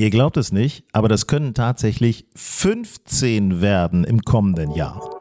Ihr glaubt es nicht, aber das können tatsächlich 15 werden im kommenden Jahr.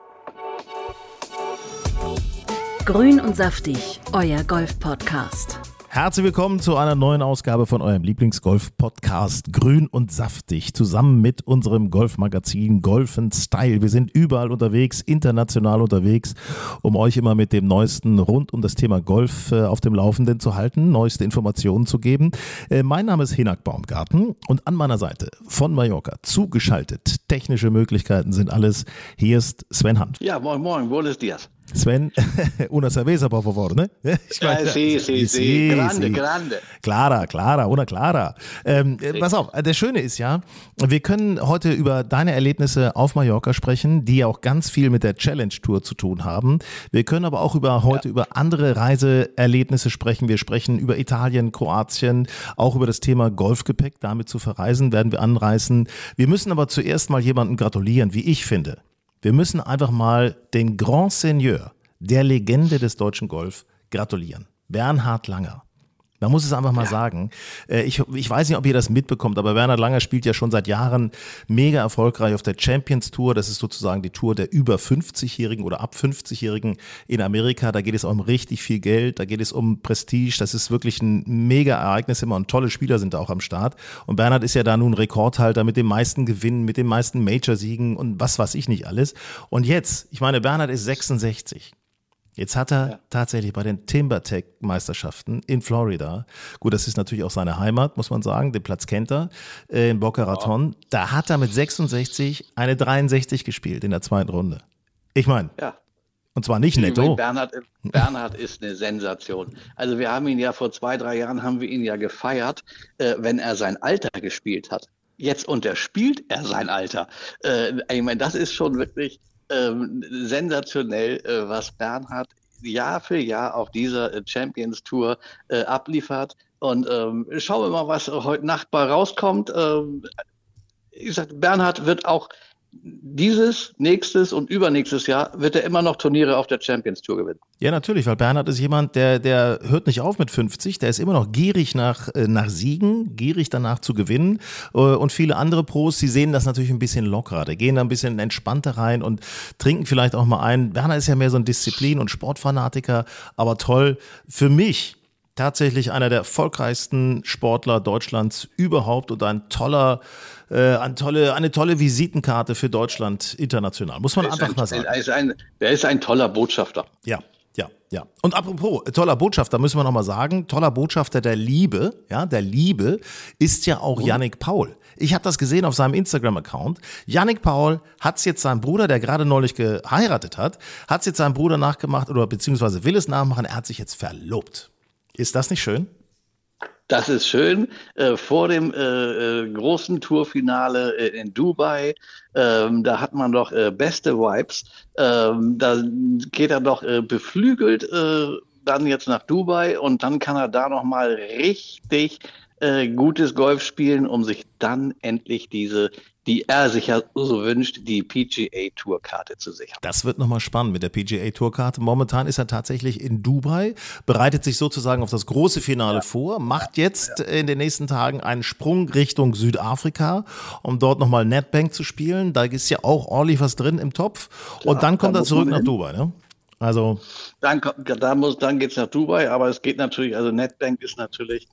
Grün und saftig, euer Golf-Podcast. Herzlich willkommen zu einer neuen Ausgabe von eurem Lieblingsgolf-Podcast Grün und Saftig, zusammen mit unserem Golfmagazin Golf Style. Wir sind überall unterwegs, international unterwegs, um euch immer mit dem Neuesten rund um das Thema Golf äh, auf dem Laufenden zu halten, neueste Informationen zu geben. Äh, mein Name ist Hinak Baumgarten und an meiner Seite von Mallorca zugeschaltet. Technische Möglichkeiten sind alles. Hier ist Sven Hand. Ja, moin, moin, buenos dias. Sven, una cerveza, por favor, ne? Ich meine, ja, sí, sí, sí, grande, sí. grande. Clara, Clara, una Clara. Ähm, sí. Pass auf, das Schöne ist ja, wir können heute über deine Erlebnisse auf Mallorca sprechen, die ja auch ganz viel mit der Challenge Tour zu tun haben. Wir können aber auch über heute ja. über andere Reiseerlebnisse sprechen. Wir sprechen über Italien, Kroatien, auch über das Thema Golfgepäck, damit zu verreisen, werden wir anreißen. Wir müssen aber zuerst mal jemandem gratulieren, wie ich finde. Wir müssen einfach mal den Grand Seigneur, der Legende des deutschen Golf, gratulieren. Bernhard Langer. Man muss es einfach mal ja. sagen. Äh, ich, ich weiß nicht, ob ihr das mitbekommt, aber Bernhard Langer spielt ja schon seit Jahren mega erfolgreich auf der Champions Tour. Das ist sozusagen die Tour der über 50-Jährigen oder ab 50-Jährigen in Amerika. Da geht es um richtig viel Geld, da geht es um Prestige. Das ist wirklich ein mega Ereignis immer und tolle Spieler sind da auch am Start. Und Bernhard ist ja da nun Rekordhalter mit den meisten Gewinnen, mit den meisten Major-Siegen und was weiß ich nicht alles. Und jetzt, ich meine, Bernhard ist 66. Jetzt hat er ja. tatsächlich bei den TimberTech-Meisterschaften in Florida, gut, das ist natürlich auch seine Heimat, muss man sagen, den Platz kennt er, äh, in Boca Raton, ja. da hat er mit 66 eine 63 gespielt in der zweiten Runde. Ich meine, ja. und zwar nicht netto. Bernhard, Bernhard ist eine Sensation. Also wir haben ihn ja vor zwei, drei Jahren haben wir ihn ja gefeiert, äh, wenn er sein Alter gespielt hat. Jetzt unterspielt er sein Alter. Äh, ich meine, das ist schon wirklich ähm, sensationell, äh, was Bernhard Jahr für Jahr auf dieser äh, Champions Tour äh, abliefert. Und ähm, schauen wir mal, was heute Nacht bei rauskommt. Ähm, ich sag, Bernhard wird auch dieses, nächstes und übernächstes Jahr wird er immer noch Turniere auf der Champions Tour gewinnen. Ja, natürlich, weil Bernhard ist jemand, der, der hört nicht auf mit 50, der ist immer noch gierig nach, äh, nach Siegen, gierig danach zu gewinnen. Äh, und viele andere Pros, die sehen das natürlich ein bisschen lockerer. Die gehen da ein bisschen entspannter rein und trinken vielleicht auch mal ein. Bernhard ist ja mehr so ein Disziplin- und Sportfanatiker, aber toll. Für mich tatsächlich einer der erfolgreichsten Sportler Deutschlands überhaupt und ein toller, äh, eine, tolle, eine tolle Visitenkarte für Deutschland international. Muss man einfach ein, mal sagen. Er ist, ein, er ist ein toller Botschafter. Ja, ja, ja. Und apropos, toller Botschafter, müssen wir nochmal sagen, toller Botschafter der Liebe, ja, der Liebe ist ja auch Yannick Paul. Ich habe das gesehen auf seinem Instagram-Account. Yannick Paul hat es jetzt seinem Bruder, der gerade neulich geheiratet hat, hat es jetzt seinem Bruder nachgemacht oder beziehungsweise will es nachmachen. Er hat sich jetzt verlobt. Ist das nicht schön? Das ist schön. Äh, vor dem äh, äh großen Tourfinale äh, in Dubai, ähm, da hat man doch äh, beste Vibes. Ähm, da geht er doch beflügelt dann jetzt nach Dubai und dann kann er da noch mal richtig gutes Golf spielen, um sich dann endlich diese die er sich ja so wünscht, die PGA Tourkarte zu sichern. Das wird nochmal spannend mit der PGA Tourkarte. Momentan ist er tatsächlich in Dubai, bereitet sich sozusagen auf das große Finale ja. vor, macht jetzt ja. in den nächsten Tagen einen Sprung Richtung Südafrika, um dort nochmal Netbank zu spielen. Da ist ja auch ordentlich was drin im Topf. Und ja, dann kommt er zurück nach Dubai, ne? Also. Dann, da muss, dann geht's nach Dubai, aber es geht natürlich, also Netbank ist natürlich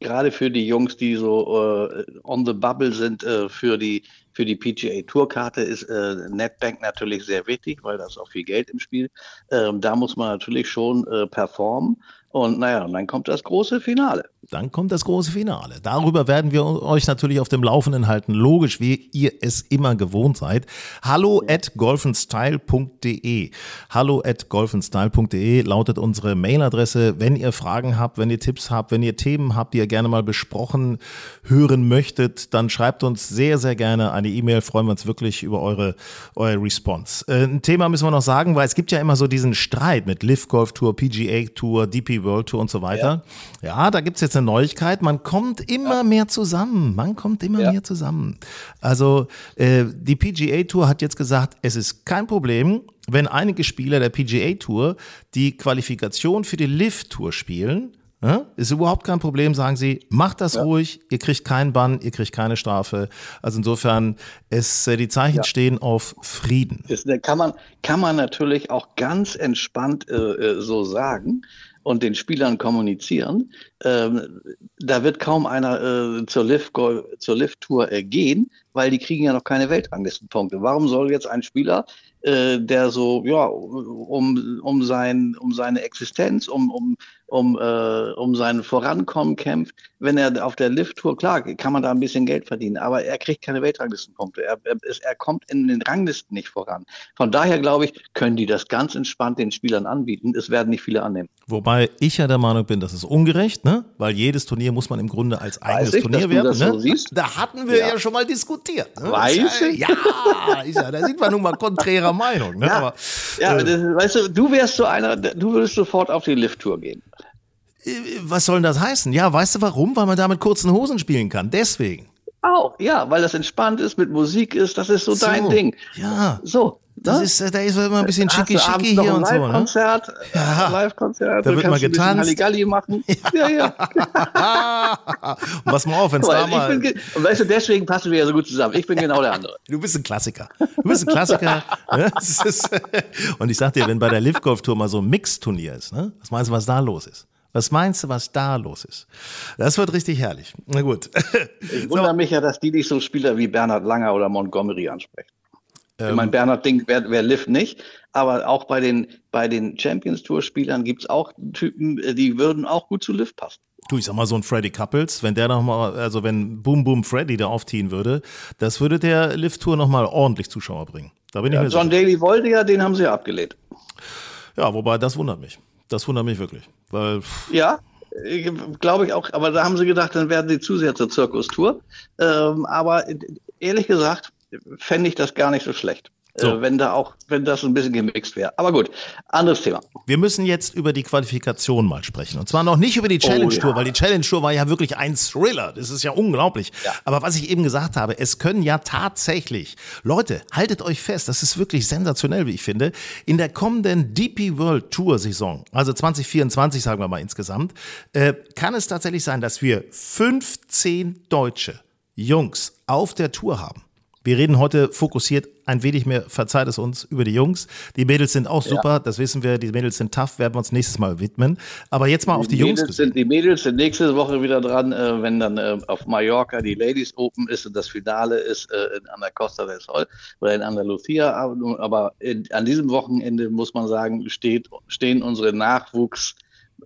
gerade für die Jungs, die so äh, on the bubble sind, äh, für die für die PGA Tourkarte ist äh, Netbank natürlich sehr wichtig, weil da ist auch viel Geld im Spiel. Ähm, da muss man natürlich schon äh, performen. Und naja, und dann kommt das große Finale. Dann kommt das große Finale. Darüber werden wir euch natürlich auf dem Laufenden halten. Logisch, wie ihr es immer gewohnt seid. Hallo at golfenstyle.de. Hallo at golfenstyle.de lautet unsere Mailadresse. Wenn ihr Fragen habt, wenn ihr Tipps habt, wenn ihr Themen habt, die ihr gerne mal besprochen hören möchtet, dann schreibt uns sehr, sehr gerne eine E-Mail. Freuen wir uns wirklich über eure, eure Response. Äh, ein Thema müssen wir noch sagen, weil es gibt ja immer so diesen Streit mit Live Golf Tour, PGA Tour, DP World Tour und so weiter. Ja, ja da gibt's jetzt eine Neuigkeit. Man kommt immer ja. mehr zusammen. Man kommt immer ja. mehr zusammen. Also äh, die PGA Tour hat jetzt gesagt, es ist kein Problem, wenn einige Spieler der PGA Tour die Qualifikation für die Live Tour spielen. Ja, ist überhaupt kein Problem, sagen sie, macht das ja. ruhig, ihr kriegt keinen Bann, ihr kriegt keine Strafe. Also insofern, es, äh, die Zeichen ja. stehen auf Frieden. Das kann man, kann man natürlich auch ganz entspannt äh, äh so sagen und den Spielern kommunizieren. Ähm, da wird kaum einer äh, zur Lift-Tour Lift äh, gehen, weil die kriegen ja noch keine Weltranglistenpunkte. Warum soll jetzt ein Spieler, äh, der so ja um um sein um seine Existenz, um um um, äh, um sein Vorankommen kämpft. Wenn er auf der Lift-Tour, klar, kann man da ein bisschen Geld verdienen, aber er kriegt keine Weltranglistenpunkte. Er, er, er kommt in den Ranglisten nicht voran. Von daher glaube ich, können die das ganz entspannt den Spielern anbieten. Es werden nicht viele annehmen. Wobei ich ja der Meinung bin, das ist ungerecht, ne? weil jedes Turnier muss man im Grunde als eigenes ich, Turnier werden. Ne? So da hatten wir ja. ja. schon mal diskutiert. Ne? Weiß ich? Ja, ja, da sind wir nun mal konträrer Meinung. Ne? Ja, aber, ja äh, das, weißt du, du wärst so einer, du würdest sofort auf die Lift-Tour gehen. Äh, was soll denn das heißen? Ja, weißt du warum? Weil man da mit kurzen Hosen spielen kann. Deswegen. Auch, ja, weil das entspannt ist, mit Musik ist, das ist so, so dein Ding. Ja. So. Das ne? ist, da ist immer ein bisschen schicki schicki hier und so. Ne? Konzert, ja. Live-Konzert, da wird mal getanzt. Halligalli machen. Ja, ja. ja. und pass mal auf, wenn es da mal. und weißt du, deswegen passen wir ja so gut zusammen. Ich bin genau der andere. Du bist ein Klassiker. Du bist ein Klassiker. Ne? und ich sag dir, wenn bei der Live Golf Tour mal so ein Mix-Turnier ist, ne? was meinst du, was da los ist? Was meinst du, was da los ist? Das wird richtig herrlich. Na gut. Ich wundere so. mich ja, dass die nicht so Spieler wie Bernhard Langer oder Montgomery ansprechen. Ähm, ich meine, Bernhard Ding wer, wer Lift nicht, aber auch bei den, bei den Champions Tour Spielern gibt es auch Typen, die würden auch gut zu Lift passen. Du, ich sag mal so ein Freddy Couples, wenn der nochmal, also wenn Boom Boom Freddy da aufziehen würde, das würde der Lift Tour nochmal ordentlich Zuschauer bringen. Da bin ja, ich mir John sicher. Daly wollte ja, den haben sie ja abgelehnt. Ja, wobei das wundert mich. Das wundert mich wirklich. Weil ja, glaube ich auch. Aber da haben sie gedacht, dann werden sie zu sehr zur Zirkustour. Ähm, aber ehrlich gesagt, fände ich das gar nicht so schlecht. So. Äh, wenn da auch, wenn das ein bisschen gemixt wäre. Aber gut, anderes Thema. Wir müssen jetzt über die Qualifikation mal sprechen. Und zwar noch nicht über die Challenge Tour, oh, ja. weil die Challenge Tour war ja wirklich ein Thriller. Das ist ja unglaublich. Ja. Aber was ich eben gesagt habe, es können ja tatsächlich, Leute, haltet euch fest, das ist wirklich sensationell, wie ich finde, in der kommenden DP World Tour Saison, also 2024 sagen wir mal insgesamt, äh, kann es tatsächlich sein, dass wir 15 deutsche Jungs auf der Tour haben. Wir reden heute fokussiert ein wenig mehr, verzeiht es uns, über die Jungs. Die Mädels sind auch super, ja. das wissen wir. Die Mädels sind tough, werden wir uns nächstes Mal widmen. Aber jetzt mal die auf die Mädels Jungs. Sind, die Mädels sind nächste Woche wieder dran, äh, wenn dann äh, auf Mallorca die Ladies Open ist und das Finale ist äh, in, an der Costa del Sol oder in Andalusia. Aber, aber in, an diesem Wochenende muss man sagen, steht, stehen unsere Nachwuchs-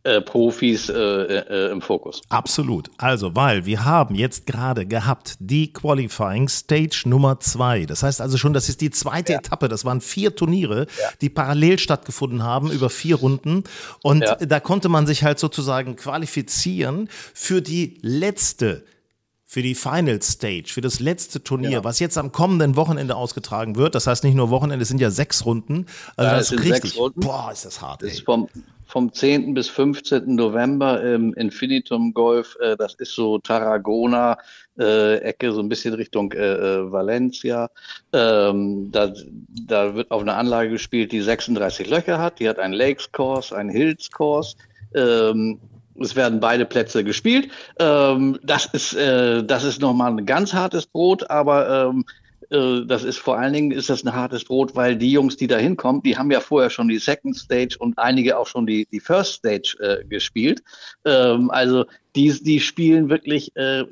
äh, Profis äh, äh, im Fokus. Absolut. Also, weil wir haben jetzt gerade gehabt die Qualifying Stage Nummer zwei. Das heißt also schon, das ist die zweite ja. Etappe. Das waren vier Turniere, ja. die parallel stattgefunden haben über vier Runden. Und ja. da konnte man sich halt sozusagen qualifizieren für die letzte für die Final Stage, für das letzte Turnier, ja. was jetzt am kommenden Wochenende ausgetragen wird. Das heißt nicht nur Wochenende, es sind ja sechs Runden. Also ja, das ist richtig. Boah, ist das hart. Das ist vom, vom 10. bis 15. November im Infinitum Golf. Äh, das ist so Tarragona, äh, Ecke, so ein bisschen Richtung äh, äh, Valencia. Ähm, da, da wird auf einer Anlage gespielt, die 36 Löcher hat. Die hat einen Lakes Course, einen Hills Course. Ähm, es werden beide Plätze gespielt. Ähm, das ist, äh, das ist nochmal ein ganz hartes Brot, aber ähm, äh, das ist vor allen Dingen ist das ein hartes Brot, weil die Jungs, die da hinkommen, die haben ja vorher schon die Second Stage und einige auch schon die, die First Stage äh, gespielt. Ähm, also die, die spielen wirklich äh,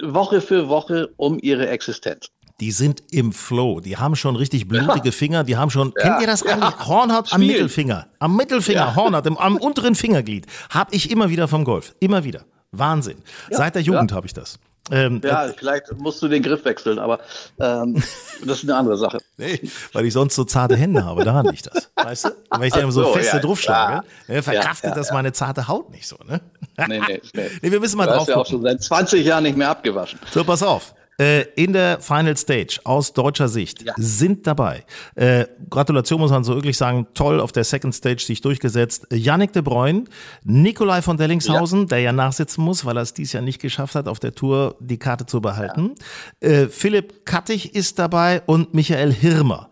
Woche für Woche um ihre Existenz. die sind im Flow. Die haben schon richtig blutige Finger. Die haben schon, kennt ihr das ja. eigentlich? Hornhaut am Spiel. Mittelfinger. Am Mittelfinger, Ja. Hornhaut, im, am unteren Fingerglied. Hab ich immer wieder vom Golf. Immer wieder. Wahnsinn. Seit der Jugend habe ich das. Ähm, Ja, vielleicht musst du den Griff wechseln, aber ähm, das ist eine andere Sache. Nee, weil ich sonst so zarte Hände habe, daran liegt das. Weißt du? Und wenn ich dann so, Ach so, feste ja, draufschlage, ja. ne, verkraftet Ja, ja, das ja. meine zarte Haut nicht so, ne? Nee, nee, nee. Nee, wir müssen mal Du drauf hast ja auch schon seit 20 Jahren nicht mehr abgewaschen. So, pass auf. Äh, in der Final Stage aus deutscher Sicht Ja. sind dabei. Äh, Gratulation muss man so wirklich sagen, toll auf der Second Stage sich durchgesetzt. Yannick de Bruyne, Nikolai von Dellingshausen, der ja nachsitzen muss, weil er es dies Jahr nicht geschafft hat, auf der Tour die Karte zu behalten. Äh, Philipp Kattig ist dabei und Michael Hirmer.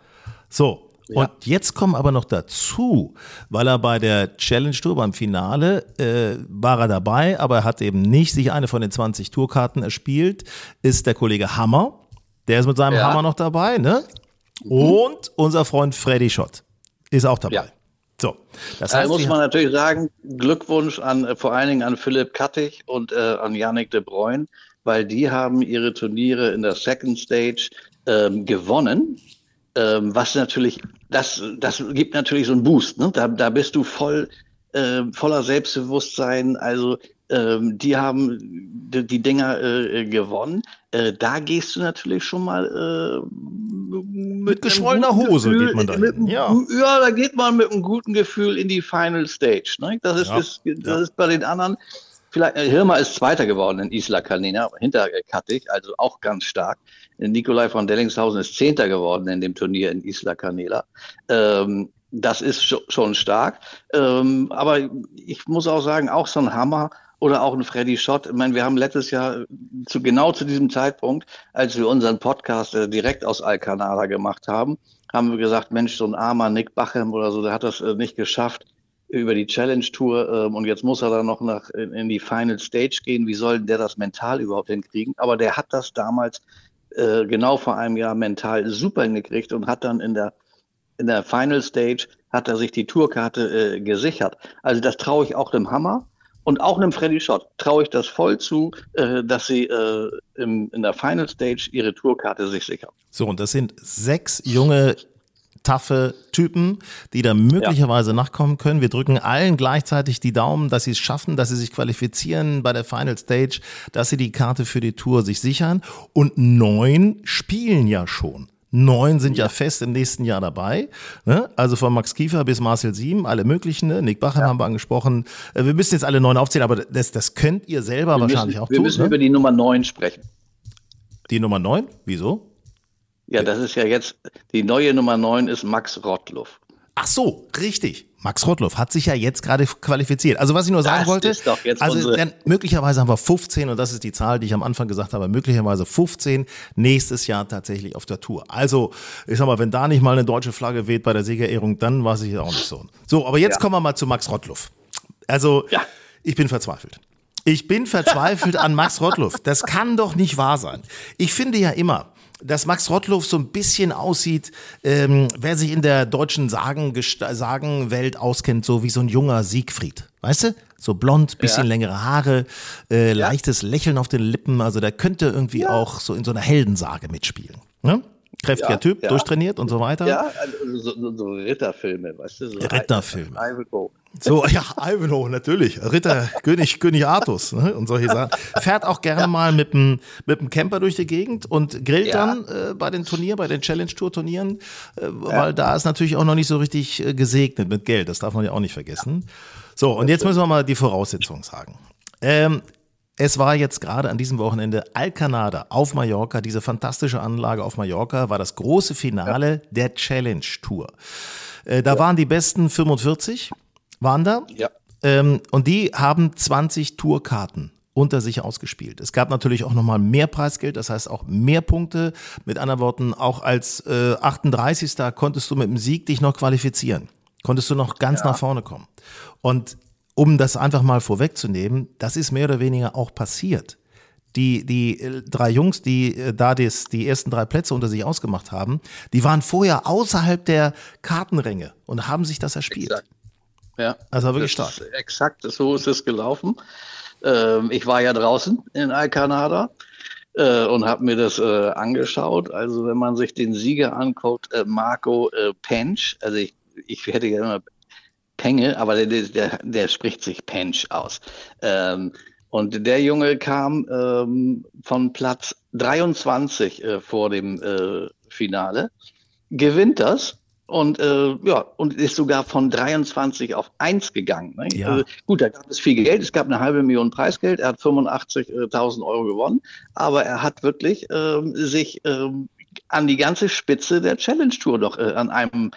So. Und jetzt kommen aber noch dazu, weil er bei der Challenge Tour beim Finale äh, war er dabei, aber er hat eben nicht sich eine von den 20 Tourkarten erspielt, ist der Kollege Hammer. Der ist mit seinem Ja. Hammer noch dabei, ne? Und unser Freund Freddy Schott ist auch dabei. Ja. So, das Da heißt, muss wir- man natürlich sagen, Glückwunsch an äh, vor allen Dingen an Philipp Kattig und äh, an Yannick de Bruyne, weil die haben ihre Turniere in der Second Stage ähm, gewonnen. Ähm, was natürlich, das, das gibt natürlich so einen Boost. Ne? Da, da bist du voll äh, voller Selbstbewusstsein. Also ähm, die haben die, die Dinger äh, gewonnen. Äh, da gehst du natürlich schon mal äh, mit, einem geschwollener Hose Gefühl, geht man dahin, mit ja. ja, da geht man mit einem guten Gefühl in die Final Stage. Ne? Das, ist, Ja, ist, das ja. ist bei den anderen. Vielleicht, äh, Hirmer ist Zweiter geworden in Isla Canina, hinter äh, Kattig, also auch ganz stark. Äh, Nikolai von Dellingshausen ist Zehnter geworden in dem Turnier in Isla Canela. Ähm, das ist scho- schon stark. Ähm, aber ich muss auch sagen, auch so ein Hammer oder auch ein Freddy Schott. Ich meine, wir haben letztes Jahr äh, zu genau zu diesem Zeitpunkt, als wir unseren Podcast äh, direkt aus Alcanada gemacht haben, haben wir gesagt, Mensch, so ein armer Nick Bachem oder so, der hat das äh, nicht geschafft über die Challenge Tour ähm, und jetzt muss er dann noch nach in, in die Final Stage gehen. Wie soll der das mental überhaupt hinkriegen? Aber der hat das damals äh, genau vor einem Jahr mental super hingekriegt und hat dann in der in der Final Stage hat er sich die Tourkarte äh, gesichert. Also das traue ich auch dem Hammer und auch einem Freddy Schott traue ich das voll zu, äh, dass sie äh, im, in der Final Stage ihre Tourkarte sich sichern. So, und das sind sechs junge, taffe Typen, die da möglicherweise nachkommen können. Wir drücken allen gleichzeitig die Daumen, dass sie es schaffen, dass sie sich qualifizieren bei der Final Stage, dass sie die Karte für die Tour sich sichern. Und neun spielen ja schon. Neun sind ja fest im nächsten Jahr dabei. Ne? Also von Max Kiefer bis Marcel Sieben, alle möglichen. Ne? Nick Bachem haben wir angesprochen. Äh, Wir müssen jetzt alle neun aufzählen, aber das, das könnt ihr selber Wir wahrscheinlich müssen, auch wir tun. müssen Ne? über die Nummer 9 sprechen. Die Nummer neun? Wieso? Ja, das ist ja jetzt, die neue Nummer 9 ist Max Rottluff. Ach so, richtig. Max Rottluff hat sich ja jetzt gerade qualifiziert. Also was ich nur sagen Das wollte, ist doch jetzt also dann, möglicherweise haben wir 15 und das ist die Zahl, die ich am Anfang gesagt habe, möglicherweise 15 nächstes Jahr tatsächlich auf der Tour. Also ich sag mal, wenn da nicht mal eine deutsche Flagge weht bei der Siegerehrung, dann weiß ich auch nicht so. So, aber jetzt Ja. kommen wir mal zu Max Rottluff. Also Ja. ich bin verzweifelt. Ich bin verzweifelt an Max Rottluff. Das kann doch nicht wahr sein. Ich finde ja immer, dass Max Rottluff so ein bisschen aussieht, ähm, wer sich in der deutschen Sagen, Sagenwelt auskennt, so wie so ein junger Siegfried. Weißt du? So blond, bisschen Ja. längere Haare, äh, leichtes Lächeln auf den Lippen. Also der könnte irgendwie auch so in so einer Heldensage mitspielen. Ne? Kräftiger Ja, Typ, ja. durchtrainiert und so weiter. Ja, also so, so, Ritterfilme, weißt du? So Ritterfilme. Ivanhoe. So, ja, Ivanhoe, natürlich. Ritter, König, König Artus ne? und solche Sachen. Fährt auch gerne mal mit dem mit dem Camper durch die Gegend und grillt Ja. dann äh, bei den Turnieren, bei den Challenge-Tour-Turnieren, äh, weil da ist natürlich auch noch nicht so richtig äh, gesegnet mit Geld. Das darf man ja auch nicht vergessen. So, und jetzt müssen wir mal die Voraussetzungen sagen. Ähm, es war jetzt gerade an diesem Wochenende Alcanada auf Mallorca, diese fantastische Anlage auf Mallorca, war das große Finale der Challenge Tour. Äh, da waren die besten 45, waren da. Ja. Ähm, und die haben 20 Tourkarten unter sich ausgespielt. Es gab natürlich auch nochmal mehr Preisgeld, das heißt auch mehr Punkte. Mit anderen Worten, auch als äh, 38. konntest du mit dem Sieg dich noch qualifizieren. Konntest du noch ganz nach vorne kommen. Und um das einfach mal vorwegzunehmen, das ist mehr oder weniger auch passiert. Die, die äh, drei Jungs, die äh, da des, die ersten drei Plätze unter sich ausgemacht haben, die waren vorher außerhalb der Kartenränge und haben sich das erspielt. Exakt. Ja. Also wirklich Das stark. Exakt, so ist es gelaufen. Ähm, ich war ja draußen in Alcanada. äh, und habe mir das äh, angeschaut. Also wenn man sich den Sieger anguckt, äh, Marco äh, Pench, also ich, ich hätte ja immer Penge, aber der, der, der spricht sich Pench aus. Ähm, und der Junge kam ähm, von Platz 23 äh, vor dem äh, Finale, gewinnt das und äh, ja und ist sogar von 23 auf 1 gegangen. Ne? Ja. Also, gut, da gab es viel Geld, es gab eine halbe Million Preisgeld, er hat 85.000 Euro gewonnen, aber er hat wirklich ähm, sich ähm, an die ganze Spitze der Challenge Tour doch äh, an einem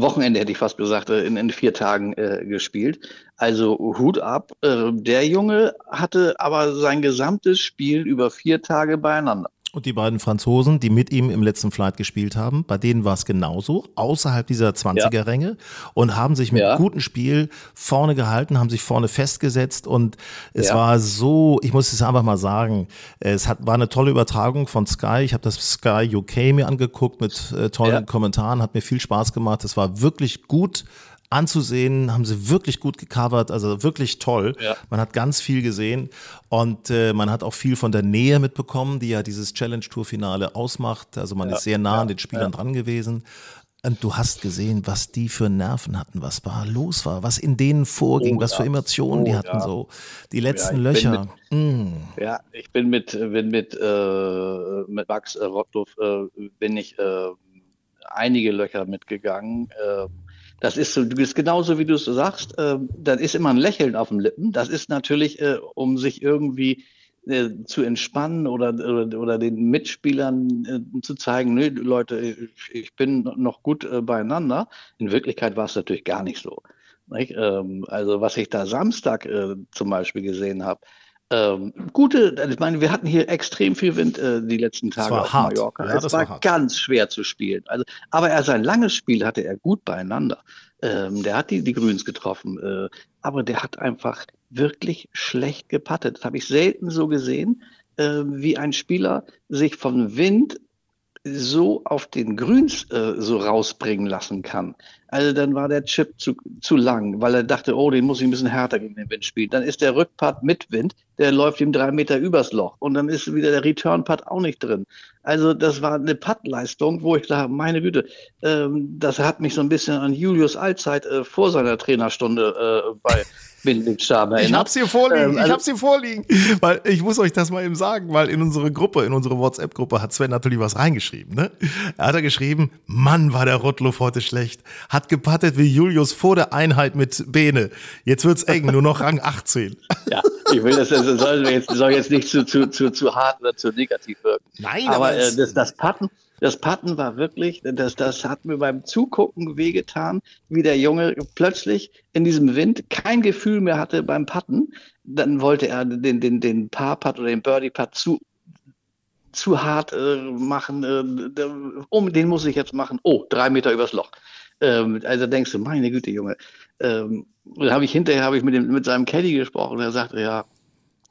Wochenende hätte ich fast gesagt, äh, in, in vier Tagen äh, gespielt. Also Hut ab. Äh, der Junge hatte aber sein gesamtes Spiel über vier Tage beieinander. Und die beiden Franzosen, die mit ihm im letzten Flight gespielt haben, bei denen war es genauso, außerhalb dieser 20er-Ränge und haben sich mit Ja. gutem Spiel vorne gehalten, haben sich vorne festgesetzt und es Ja. war so, ich muss es einfach mal sagen, es hat, war eine tolle Übertragung von Sky. Ich habe das Sky UK mir angeguckt mit äh, tollen Ja. Kommentaren, hat mir viel Spaß gemacht. Es war wirklich gut anzusehen, haben sie wirklich gut gecovert, also wirklich toll. Ja. Man hat ganz viel gesehen und äh, man hat auch viel von der Nähe mitbekommen, die ja dieses Challenge Tour Finale ausmacht. Also man ist sehr nah an den Spielern dran gewesen. Und du hast gesehen, was die für Nerven hatten, was da los war, was in denen vorging, Oh was für ja. Emotionen die Oh hatten ja. so. Die letzten ich bin Löcher. Mm. Ja, ich bin mit, bin mit, äh, mit Max äh, Rottluff, äh, bin ich äh, einige Löcher mitgegangen. Das ist so, du bist genauso, wie du es so sagst. Äh, dann ist immer ein Lächeln auf den Lippen. Das ist natürlich, äh, um sich irgendwie äh, zu entspannen oder, oder, oder den Mitspielern äh, zu zeigen, nö, Leute, ich, ich bin noch gut äh, beieinander. In Wirklichkeit war es natürlich gar nicht so. Nicht? Ähm, also was ich da Samstag äh, zum Beispiel gesehen habe, ähm, gute, ich meine, wir hatten hier extrem viel Wind äh, die letzten Tage auf hart. Mallorca. Ja, es das war, war ganz schwer zu spielen. Also, aber er sein langes Spiel hatte er gut beieinander. Ähm, der hat die, die Grüns getroffen, äh, aber der hat einfach wirklich schlecht gepattet. Das habe ich selten so gesehen, äh, wie ein Spieler sich vom Wind so auf den Grüns äh, so rausbringen lassen kann. Also dann war der Chip zu, zu lang, weil er dachte, oh, den muss ich ein bisschen härter gegen den Wind spielen. Dann ist der Rückpart mit Wind, der läuft ihm drei Meter übers Loch und dann ist wieder der Return-Putt auch nicht drin. Also das war eine Puttleistung, wo ich dachte, meine Güte, ähm, das hat mich so ein bisschen an Julius Allzeit äh, vor seiner Trainerstunde äh, bei Windlichtstaben erinnert. Ich hab's hier vorliegen, Ähm, ich also- hab's hier vorliegen. Weil ich muss euch das mal eben sagen, weil in unsere Gruppe, in unsere WhatsApp-Gruppe hat Sven natürlich was reingeschrieben. Ne? Er hat da geschrieben, Mann, war der Rottluff heute schlecht. Hat gepattet wie Julius vor der Einheit mit Bene. Jetzt wird's eng, nur noch Rang 18. Ja, ich will das, das soll jetzt, soll jetzt nicht zu, zu, zu, zu hart oder zu negativ wirken. Nein, aber aber äh, das, das Patten, das Patten war wirklich, das, das hat mir beim Zugucken wehgetan, wie der Junge plötzlich in diesem Wind kein Gefühl mehr hatte beim Patten. Dann wollte er den, den, den Paar-Putt oder den Birdie-Putt zu, zu hart äh, machen. Äh, um, den muss ich jetzt machen. Oh, drei Meter übers Loch. Ähm, also denkst du, meine Güte, Junge. Ähm, dann habe ich hinterher habe ich mit, dem, mit seinem Caddy gesprochen. Er sagte, ja,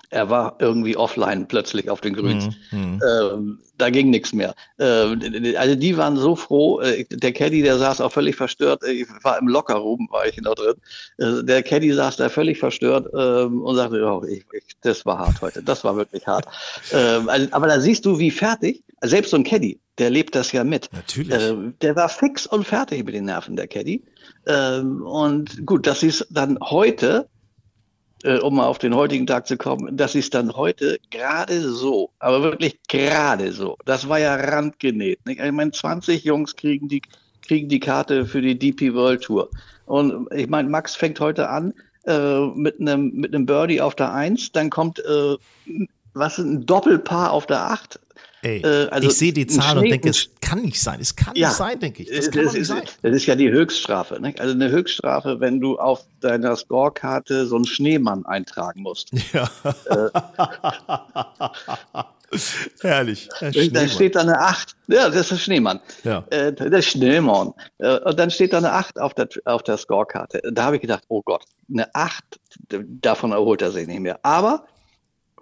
er war irgendwie offline plötzlich auf den Grüns. Mhm. Ähm, da ging nichts mehr. Ähm, also die waren so froh. Äh, der Caddy, der saß auch völlig verstört. Ich war im Lockerroom, war ich noch drin. Äh, der Caddy saß da völlig verstört ähm, und sagte, oh, ich, ich, das war hart heute. Das war wirklich hart. ähm, also, aber da siehst du, wie fertig. Selbst so ein Caddy, der lebt das ja mit. Natürlich. Ähm, der war fix und fertig mit den Nerven, der Caddy. Ähm, und gut, dass sie es dann heute äh, um mal auf den heutigen Tag zu kommen, dass sie es dann heute gerade so, aber wirklich gerade so, das war ja randgenäht. Nicht? Ich meine, 20 Jungs kriegen die, kriegen die Karte für die DP World Tour. Und ich meine, Max fängt heute an äh, mit einem mit einem Birdie auf der 1, dann kommt äh, was ein Doppelpaar auf der 8. Ey, äh, also ich sehe die Zahl und denke, es kann nicht sein. Es kann Ja. nicht sein, denke ich. Das Das, kann nicht ist, sein. das ist ja die Höchststrafe. Ne? Also eine Höchststrafe, wenn du auf deiner Scorekarte so einen Schneemann eintragen musst. Ja. Herrlich. Herr Da steht da eine 8. Ja, das ist Schneemann. Ja. Äh, der Schneemann. Äh, und dann steht da eine 8 auf der, auf der Scorekarte. Da habe ich gedacht, oh Gott, eine 8, davon erholt er sich nicht mehr. Aber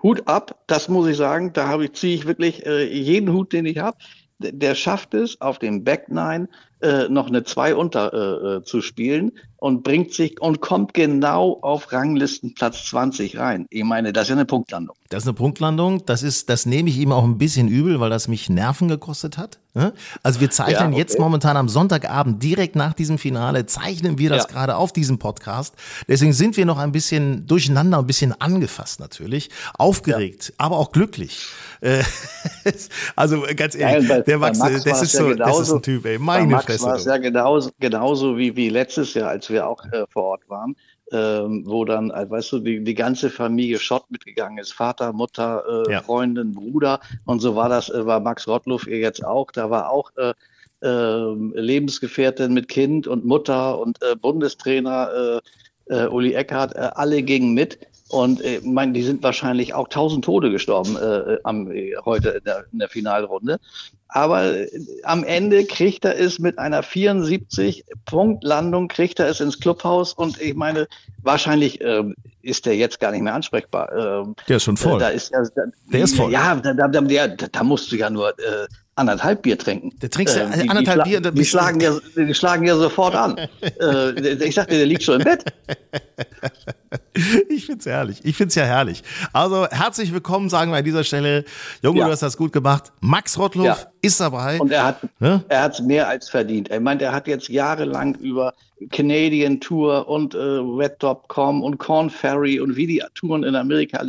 Hut ab, das muss ich sagen, da habe ich, ziehe ich wirklich äh, jeden Hut, den ich habe. Der schafft es auf dem Back Nine, äh, noch eine 2 unter äh, äh, zu spielen und bringt sich und kommt genau auf Ranglistenplatz 20 rein. Ich meine, das ist ja eine Punktlandung. Das ist eine Punktlandung. Das ist, das nehme ich ihm auch ein bisschen übel, weil das mich Nerven gekostet hat. Ne? Also wir zeichnen ja, okay. jetzt momentan am Sonntagabend direkt nach diesem Finale zeichnen wir das ja. gerade auf diesem Podcast. Deswegen sind wir noch ein bisschen durcheinander, ein bisschen angefasst natürlich, aufgeregt, ja. aber auch glücklich. Äh, also ganz ehrlich, bei, der Max, Max das ist so, genauso, das ist ein Typ, ey, meine Max Fresse. war es ja genauso, genauso wie, wie letztes Jahr, als wir auch äh, vor Ort waren, ähm, wo dann, äh, weißt du, die, die ganze Familie Schott mitgegangen ist, Vater, Mutter, äh, ja. Freundin, Bruder und so war das, äh, war Max Rottluff jetzt auch, da war auch äh, äh, Lebensgefährtin mit Kind und Mutter und äh, Bundestrainer Uli Eckhardt, alle gingen mit und äh, mein, die sind wahrscheinlich auch tausend Tode gestorben äh, am, äh, heute in der, in der Finalrunde. Aber äh, am Ende kriegt er es mit einer 74-Punkt-Landung, kriegt er es ins Clubhaus. Und ich meine, wahrscheinlich äh, ist der jetzt gar nicht mehr ansprechbar. Ähm, der ist schon voll. Da ist, da, der ist voll. Ja, da, da musst du ja nur äh, anderthalb Bier trinken. Der trinkst ja äh, die, anderthalb die, Bier. Die, die schlagen ja, die schlagen ja sofort an. äh, ich sagte, der liegt schon im Bett. ich find's herrlich. Ich find's ja herrlich. Also herzlich willkommen, sagen wir an dieser Stelle. Junge, ja. du hast das gut gemacht. Max Rottluff ja. ist dabei. Und er hat, ja? er hat's mehr als verdient. Er meint, er hat jetzt jahrelang über Canadian Tour und äh, Red.com und Corn Ferry und wie die Touren in Amerika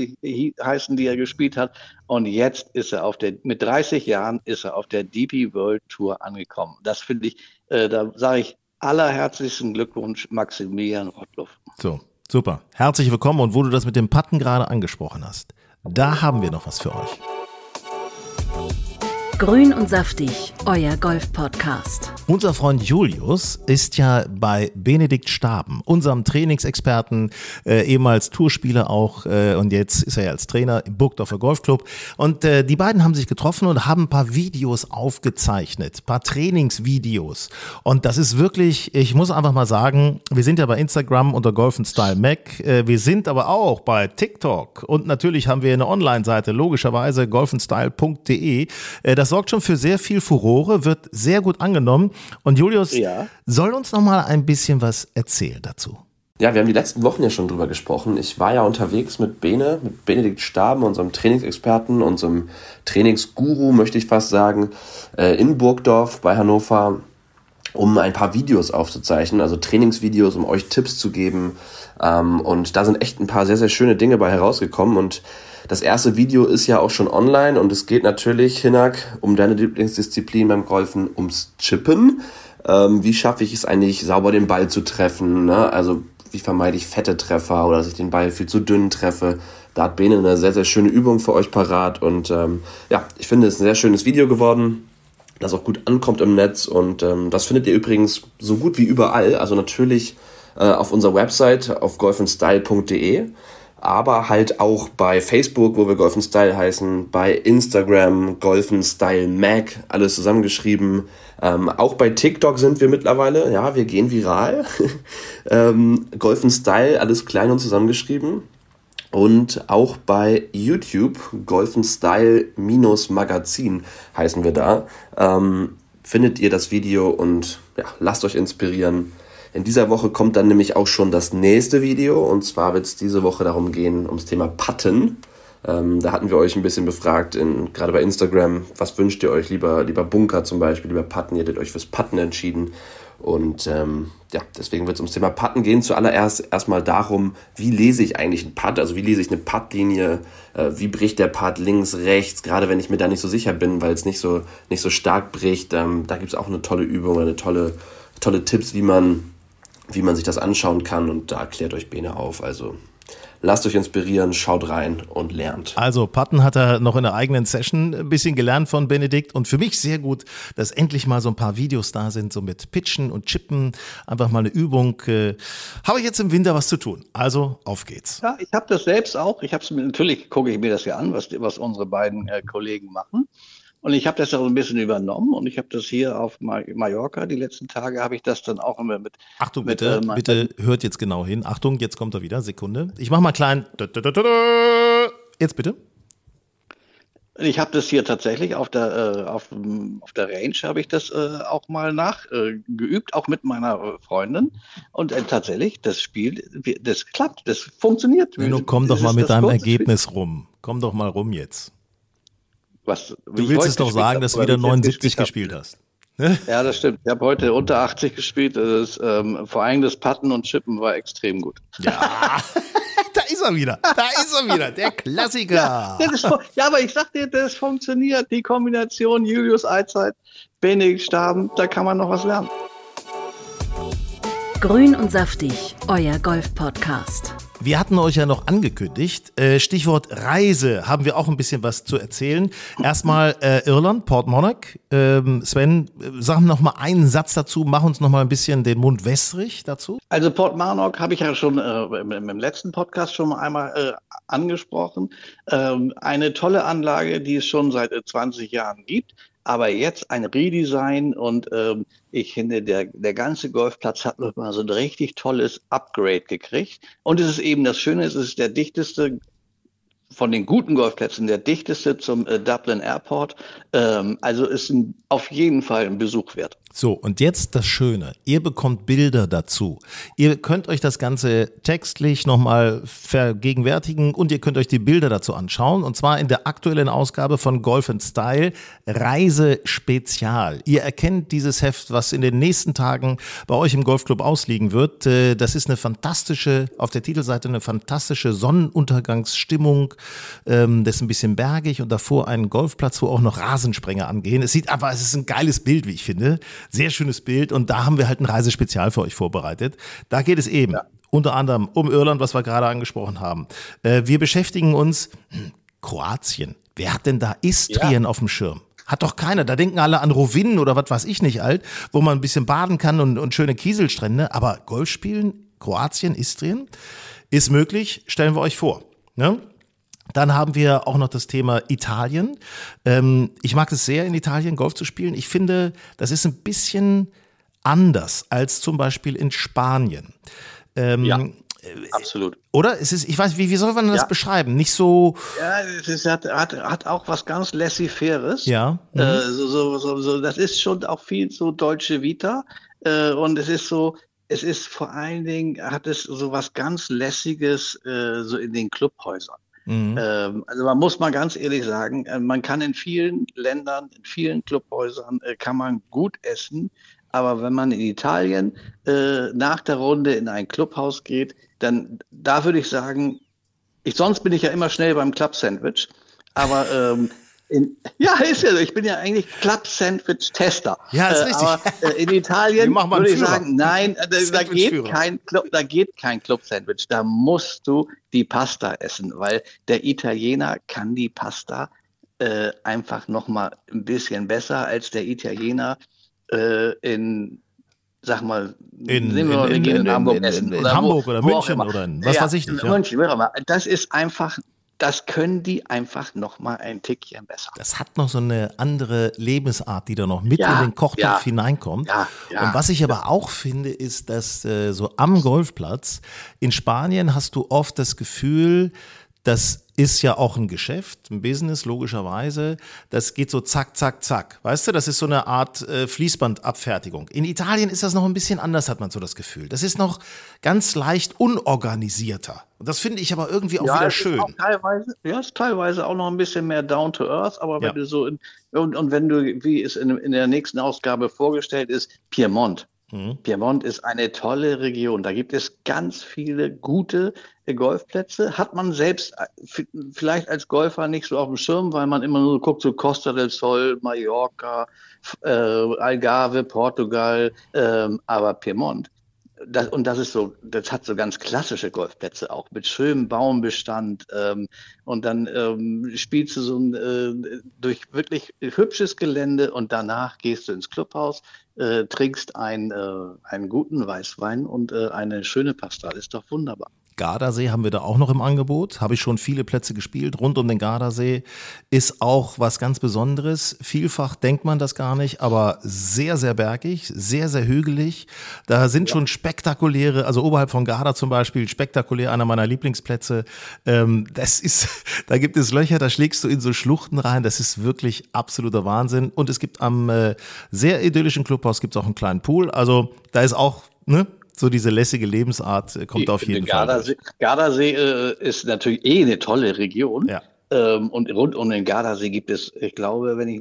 heißen, die er gespielt hat. Und jetzt ist er auf der, mit 30 Jahren ist er auf der DP World Tour angekommen. Das finde ich, äh, da sage ich allerherzlichsten Glückwunsch, Maximilian Rottluff. So, super. Herzlich willkommen. Und wo du das mit dem Patten gerade angesprochen hast, da haben wir noch was für euch. Grün und saftig, euer Golf-Podcast. Unser Freund Julius ist ja bei Benedikt Staben, unserem Trainingsexperten, äh, ehemals Tourspieler auch äh, und jetzt ist er ja als Trainer im Burgdorfer Golfclub. Und äh, die beiden haben sich getroffen und haben ein paar Videos aufgezeichnet, ein paar Trainingsvideos. Und das ist wirklich, ich muss einfach mal sagen, wir sind ja bei Instagram unter Golf Style Mac, äh, wir sind aber auch bei TikTok und natürlich haben wir eine Online-Seite, logischerweise golfenstyle.de. Äh, das sorgt schon für sehr viel Furore, wird sehr gut angenommen. Und Julius ja. soll uns noch mal ein bisschen was erzählen dazu. Ja, wir haben die letzten Wochen ja schon drüber gesprochen. Ich war ja unterwegs mit Bene, mit Benedikt Staben, unserem Trainingsexperten, unserem Trainingsguru, möchte ich fast sagen, äh, in Burgdorf bei Hannover, um ein paar Videos aufzuzeichnen, also Trainingsvideos, um euch Tipps zu geben. Ähm, und da sind echt ein paar sehr, sehr schöne Dinge bei herausgekommen. Und das erste Video ist ja auch schon online und es geht natürlich, Hinak, um deine Lieblingsdisziplin beim Golfen, ums Chippen. Ähm, wie schaffe ich es eigentlich, sauber den Ball zu treffen? Ne? Also wie vermeide ich fette Treffer oder dass ich den Ball viel zu dünn treffe? Da hat Bene eine sehr, sehr schöne Übung für euch parat. Und ähm, ja, ich finde es ein sehr schönes Video geworden, das auch gut ankommt im Netz. Und ähm, das findet ihr übrigens so gut wie überall. Also natürlich äh, auf unserer Website auf golfandstyle.de aber halt auch bei Facebook, wo wir Golfen Style heißen, bei Instagram, Golfen Style Mac, alles zusammengeschrieben. Ähm, auch bei TikTok sind wir mittlerweile, ja, wir gehen viral. ähm, Golfen Style, alles klein und zusammengeschrieben. Und auch bei YouTube, Golfen Style minus Magazin heißen wir da, ähm, findet ihr das Video und ja, lasst euch inspirieren. In dieser Woche kommt dann nämlich auch schon das nächste Video und zwar wird es diese Woche darum gehen, ums Thema Patten. Ähm, da hatten wir euch ein bisschen befragt, in, gerade bei Instagram, was wünscht ihr euch? Lieber, lieber Bunker zum Beispiel, lieber Patten, ihr hättet euch fürs Patten entschieden. Und ähm, ja, deswegen wird es ums Thema Patten gehen. Zuallererst erstmal darum, wie lese ich eigentlich einen Putt, also wie lese ich eine Puttlinie, äh, wie bricht der Putt links, rechts, gerade wenn ich mir da nicht so sicher bin, weil es nicht so, nicht so stark bricht. Ähm, da gibt es auch eine tolle Übung, eine tolle, tolle Tipps, wie man wie man sich das anschauen kann und da klärt euch Bene auf. Also lasst euch inspirieren, schaut rein und lernt. Also Patton hat er noch in der eigenen Session ein bisschen gelernt von Benedikt und für mich sehr gut, dass endlich mal so ein paar Videos da sind, so mit Pitchen und Chippen, einfach mal eine Übung. Äh, habe ich jetzt im Winter was zu tun. Also auf geht's. Ja, ich habe das selbst auch. Ich habe es natürlich gucke ich mir das ja an, was, was unsere beiden äh, Kollegen machen. Und ich habe das auch ein bisschen übernommen und ich habe das hier auf Mallorca, die letzten Tage habe ich das dann auch immer mit. Achtung, mit, bitte, äh, bitte hört jetzt genau hin. Achtung, jetzt kommt er wieder. Sekunde. Ich mache mal klein. Jetzt bitte. Ich habe das hier tatsächlich auf der, äh, auf, auf der Range habe ich das äh, auch mal nachgeübt, äh, auch mit meiner Freundin. Und äh, tatsächlich, das Spiel, das klappt, das funktioniert. Menno, komm doch mal mit deinem Ergebnis Spiel. rum. Komm doch mal rum jetzt. Was, du willst es doch sagen, dass du wieder 79 gespielt hast. Ja, das stimmt. Ich habe heute unter 80 gespielt. Das ist, ähm, vor allem das Patten und Chippen war extrem gut. Ja. da ist er wieder. Da ist er wieder. Der Klassiker. Ja, ist, ja aber ich sag dir, das funktioniert. Die Kombination Julius Eizeit, Benedikt Staben, da kann man noch was lernen. Grün und saftig, euer Golf-Podcast. Wir hatten euch ja noch angekündigt, äh, Stichwort Reise, haben wir auch ein bisschen was zu erzählen. Erstmal äh, Irland, Port Monarch. Ähm, Sven, äh, sag noch mal einen Satz dazu, mach uns noch mal ein bisschen den Mund wässrig dazu. Also Port Monarch habe ich ja schon äh, im, im, letzten Podcast schon mal einmal äh, angesprochen. Ähm, eine tolle Anlage, die es schon seit 20 Jahren gibt aber jetzt ein Redesign und ähm, ich finde, der, der ganze Golfplatz hat nochmal so ein richtig tolles Upgrade gekriegt. Und es ist eben das Schöne, es ist der dichteste von den guten Golfplätzen der dichteste zum äh, Dublin Airport. Ähm, also ist ein, auf jeden Fall ein Besuch wert. So, und jetzt das Schöne. Ihr bekommt Bilder dazu. Ihr könnt euch das Ganze textlich nochmal vergegenwärtigen und ihr könnt euch die Bilder dazu anschauen. Und zwar in der aktuellen Ausgabe von Golf Style Reise Spezial. Ihr erkennt dieses Heft, was in den nächsten Tagen bei euch im Golfclub ausliegen wird. Äh, das ist eine fantastische, auf der Titelseite eine fantastische Sonnenuntergangsstimmung. Ähm, das ist ein bisschen bergig und davor ein Golfplatz, wo auch noch Rasensprenger angehen. Es sieht aber, es ist ein geiles Bild, wie ich finde. Sehr schönes Bild und da haben wir halt ein Reisespezial für euch vorbereitet. Da geht es eben ja. unter anderem um Irland, was wir gerade angesprochen haben. Äh, wir beschäftigen uns hm, Kroatien. Wer hat denn da Istrien ja. auf dem Schirm? Hat doch keiner. Da denken alle an Rovinen oder was weiß ich nicht alt, wo man ein bisschen baden kann und, und schöne Kieselstrände. Aber Golf spielen, Kroatien, Istrien, ist möglich, stellen wir euch vor. Ne? Dann haben wir auch noch das Thema Italien. Ähm, ich mag es sehr, in Italien Golf zu spielen. Ich finde, das ist ein bisschen anders als zum Beispiel in Spanien. Ähm, ja. Absolut. Oder? Es ist, ich weiß, wie, wie soll man das ja. beschreiben? Nicht so. Ja, es ist, hat, hat, hat auch was ganz laissez-faires. Ja. Mhm. Äh, so, so, so, so, das ist schon auch viel so deutsche Vita. Äh, und es ist so, es ist vor allen Dingen, hat es so was ganz Lässiges äh, so in den Clubhäusern. Mhm. Ähm, also man muss mal ganz ehrlich sagen, äh, man kann in vielen Ländern, in vielen Clubhäusern äh, kann man gut essen, aber wenn man in Italien äh, nach der Runde in ein Clubhaus geht, dann da würde ich sagen, ich, sonst bin ich ja immer schnell beim Club Sandwich, aber ähm, in, ja, ist ja so. Ich bin ja eigentlich Club Sandwich Tester. Ja, ist äh, richtig. Aber äh, in Italien würde ich sagen, nein, äh, da, da geht kein Club, da geht kein Club Sandwich. Da musst du die Pasta essen, weil der Italiener kann die Pasta äh, einfach noch mal ein bisschen besser als der Italiener äh, in sag mal, in, in, in, in, Hamburg essen. In, Hamburg oder München oder in was ja, weiß ich nicht. Ja. München, das ist einfach das können die einfach noch mal ein Tickchen besser. Das hat noch so eine andere Lebensart, die da noch mit ja, in den Kochtopf ja, hineinkommt. Ja, Und was ich aber auch finde, ist, dass äh, so am Golfplatz in Spanien hast du oft das Gefühl, dass ist ja auch ein Geschäft, ein Business, logischerweise. Das geht so zack, zack, zack. Weißt du, das ist so eine Art äh, Fließbandabfertigung. In Italien ist das noch ein bisschen anders, hat man so das Gefühl. Das ist noch ganz leicht unorganisierter. Und das finde ich aber irgendwie auch ja, wieder schön. Auch teilweise, ja, ist teilweise auch noch ein bisschen mehr down to earth, aber wenn ja. du so in, und, und wenn du, wie es in, in der nächsten Ausgabe vorgestellt ist, Piemont. Mhm. Piemont ist eine tolle Region. Da gibt es ganz viele gute äh, Golfplätze. Hat man selbst äh, vielleicht als Golfer nicht so auf dem Schirm, weil man immer nur guckt, so Costa del Sol, Mallorca, äh, Algarve, Portugal, ähm, aber Piemont. Das, und das ist so, das hat so ganz klassische Golfplätze auch mit schönem Baumbestand. Ähm, und dann ähm, spielst du so ein, äh, durch wirklich hübsches Gelände und danach gehst du ins Clubhaus, äh, trinkst ein, äh, einen guten Weißwein und äh, eine schöne Pasta. Ist doch wunderbar. Gardasee haben wir da auch noch im Angebot. Habe ich schon viele Plätze gespielt. Rund um den Gardasee ist auch was ganz Besonderes. Vielfach denkt man das gar nicht, aber sehr, sehr bergig, sehr, sehr hügelig. Da sind ja. schon spektakuläre, also oberhalb von Garda zum Beispiel, spektakulär einer meiner Lieblingsplätze. Ähm, das ist, da gibt es Löcher, da schlägst du in so Schluchten rein. Das ist wirklich absoluter Wahnsinn. Und es gibt am äh, sehr idyllischen Clubhaus gibt es auch einen kleinen Pool. Also da ist auch, ne, so diese lässige Lebensart äh, kommt die, auf jeden Gardasee, Fall. Gardasee äh, ist natürlich eh eine tolle Region. Ja. Ähm, und rund um den Gardasee gibt es, ich glaube, wenn ich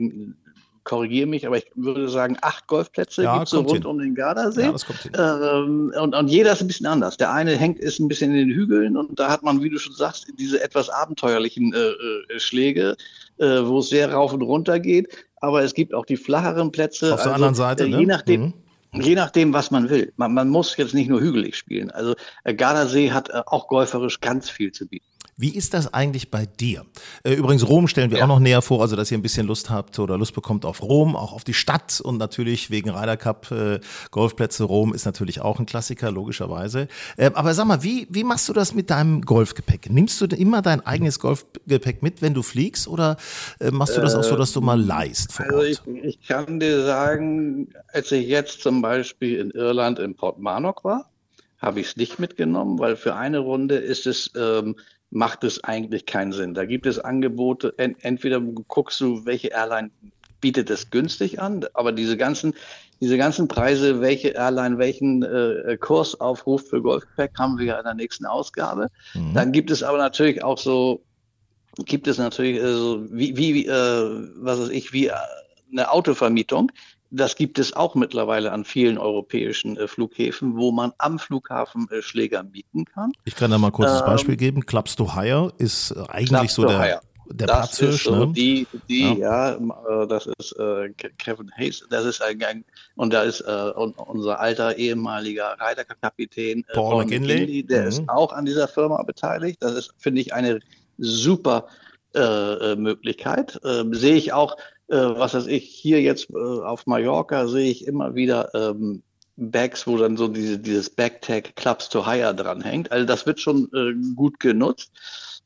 korrigiere mich, aber ich würde sagen, acht Golfplätze ja, gibt es so rund hin. um den Gardasee. Ja, das kommt hin. Ähm, und, und jeder ist ein bisschen anders. Der eine hängt ist ein bisschen in den Hügeln und da hat man, wie du schon sagst, diese etwas abenteuerlichen äh, äh, Schläge, äh, wo es sehr rauf und runter geht. Aber es gibt auch die flacheren Plätze. Auf der also, anderen Seite, äh, ne? je nachdem. Mhm. Je nachdem, was man will. Man, man muss jetzt nicht nur hügelig spielen. Also äh, Gardasee hat äh, auch golferisch ganz viel zu bieten. Wie ist das eigentlich bei dir? Äh, übrigens, Rom stellen wir ja. auch noch näher vor, also dass ihr ein bisschen Lust habt oder Lust bekommt auf Rom, auch auf die Stadt und natürlich wegen Ryder Cup äh, Golfplätze. Rom ist natürlich auch ein Klassiker, logischerweise. Äh, aber sag mal, wie, wie machst du das mit deinem Golfgepäck? Nimmst du immer dein eigenes Golfgepäck mit, wenn du fliegst oder äh, machst du das auch so, dass du mal leist? Vor also ich, ich kann dir sagen, als ich jetzt zum Beispiel in Irland in Port Marnock war, habe ich es nicht mitgenommen, weil für eine Runde ist es ähm, macht es eigentlich keinen Sinn. Da gibt es Angebote, entweder guckst du, welche Airline bietet es günstig an, aber diese ganzen, diese ganzen Preise, welche Airline welchen äh, Kurs aufruft für Golfpack, haben wir ja in der nächsten Ausgabe. Mhm. Dann gibt es aber natürlich auch so, gibt es natürlich äh, so, wie, wie äh, was weiß ich, wie äh, eine Autovermietung, das gibt es auch mittlerweile an vielen europäischen äh, Flughäfen, wo man am Flughafen äh, Schläger mieten kann. Ich kann da mal kurz ähm, das Beispiel geben. Clubs to Hire ist eigentlich so der, der das Platzhirsch. So ne? Die, die ja. ja, äh, das ist äh, Kevin Hayes. Das ist ein, ein und da ist äh, unser alter ehemaliger Reiterkapitän äh, Paul, Paul McKinley. McKinley. der mhm. ist auch an dieser Firma beteiligt. Das ist, finde ich, eine super Möglichkeit. Ähm, sehe ich auch äh, was weiß ich, hier jetzt äh, auf Mallorca sehe ich immer wieder ähm, Bags, wo dann so diese, dieses Backtag Clubs to Hire dranhängt. Also das wird schon äh, gut genutzt.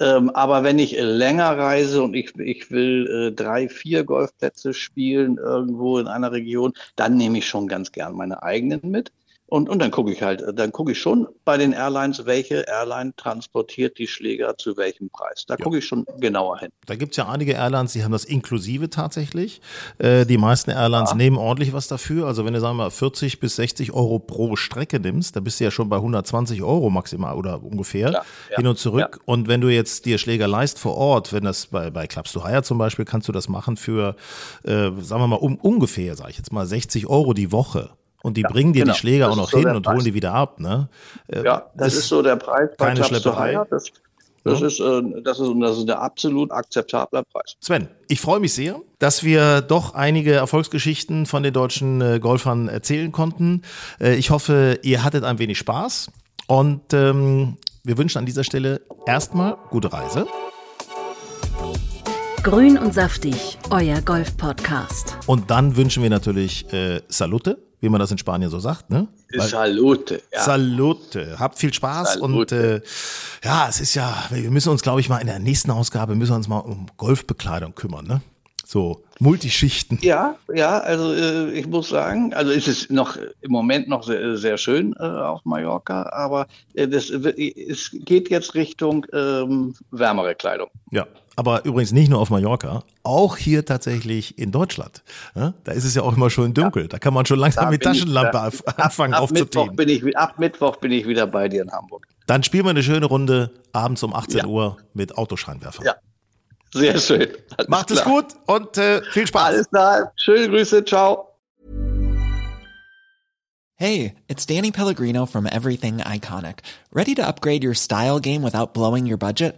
Ähm, aber wenn ich länger reise und ich, ich will äh, drei, vier Golfplätze spielen irgendwo in einer Region, dann nehme ich schon ganz gern meine eigenen mit. Und, und dann gucke ich halt, dann gucke ich schon bei den Airlines, welche Airline transportiert die Schläger zu welchem Preis. Da ja. gucke ich schon genauer hin. Da gibt es ja einige Airlines, die haben das inklusive tatsächlich. Äh, die meisten Airlines ja. nehmen ordentlich was dafür. Also wenn du sagen wir mal 40 bis 60 Euro pro Strecke nimmst, da bist du ja schon bei 120 Euro maximal oder ungefähr ja, hin und zurück. Und wenn du jetzt dir Schläger leist vor Ort, wenn das bei, bei Clubs to Hire zum Beispiel, kannst du das machen für, äh, sagen wir mal, um, ungefähr, sage ich jetzt mal, 60 Euro die Woche. Und die ja, bringen dir genau. die Schläger das auch noch so hin und Preis. holen die wieder ab, ne? Äh, ja, das, das ist so der Preis bei keine Schlepperei. Das, das, ja. ist, äh, das, ist, das ist ein absolut akzeptabler Preis. Sven, ich freue mich sehr, dass wir doch einige Erfolgsgeschichten von den deutschen äh, Golfern erzählen konnten. ich hoffe, ihr hattet ein wenig Spaß und ähm, wir wünschen an dieser Stelle erstmal gute Reise. Grün und saftig, euer Golf-Podcast. Und dann wünschen wir natürlich äh, Salute wie man das in Spanien so sagt. Ne? Weil, Salute. Ja. Salute. Habt viel Spaß Salute. und äh, ja, es ist ja, wir müssen uns, glaube ich, mal in der nächsten Ausgabe müssen wir uns mal um Golfbekleidung kümmern, ne? So Multischichten. Ja, ja, also äh, ich muss sagen, also ist es noch im Moment noch sehr, sehr schön äh, auf Mallorca, aber äh, das, es geht jetzt Richtung ähm, wärmere Kleidung. Ja, aber übrigens nicht nur auf Mallorca, auch hier tatsächlich in Deutschland. Da ist es ja auch immer schon dunkel. Ja. Da kann man schon langsam mit Taschenlampe ich, anfangen ab, ab. Mittwoch bin ich, ab Mittwoch bin ich wieder bei dir in Hamburg. Dann spielen wir eine schöne Runde abends um 18 ja. Uhr mit Autoscheinwerfer. Ja. Sehr schön. Alles Macht klar. es gut und äh, viel Spaß. Alles klar. Schöne Grüße. Ciao. Hey, it's Danny Pellegrino from Everything Iconic. Ready to upgrade your style game without blowing your budget?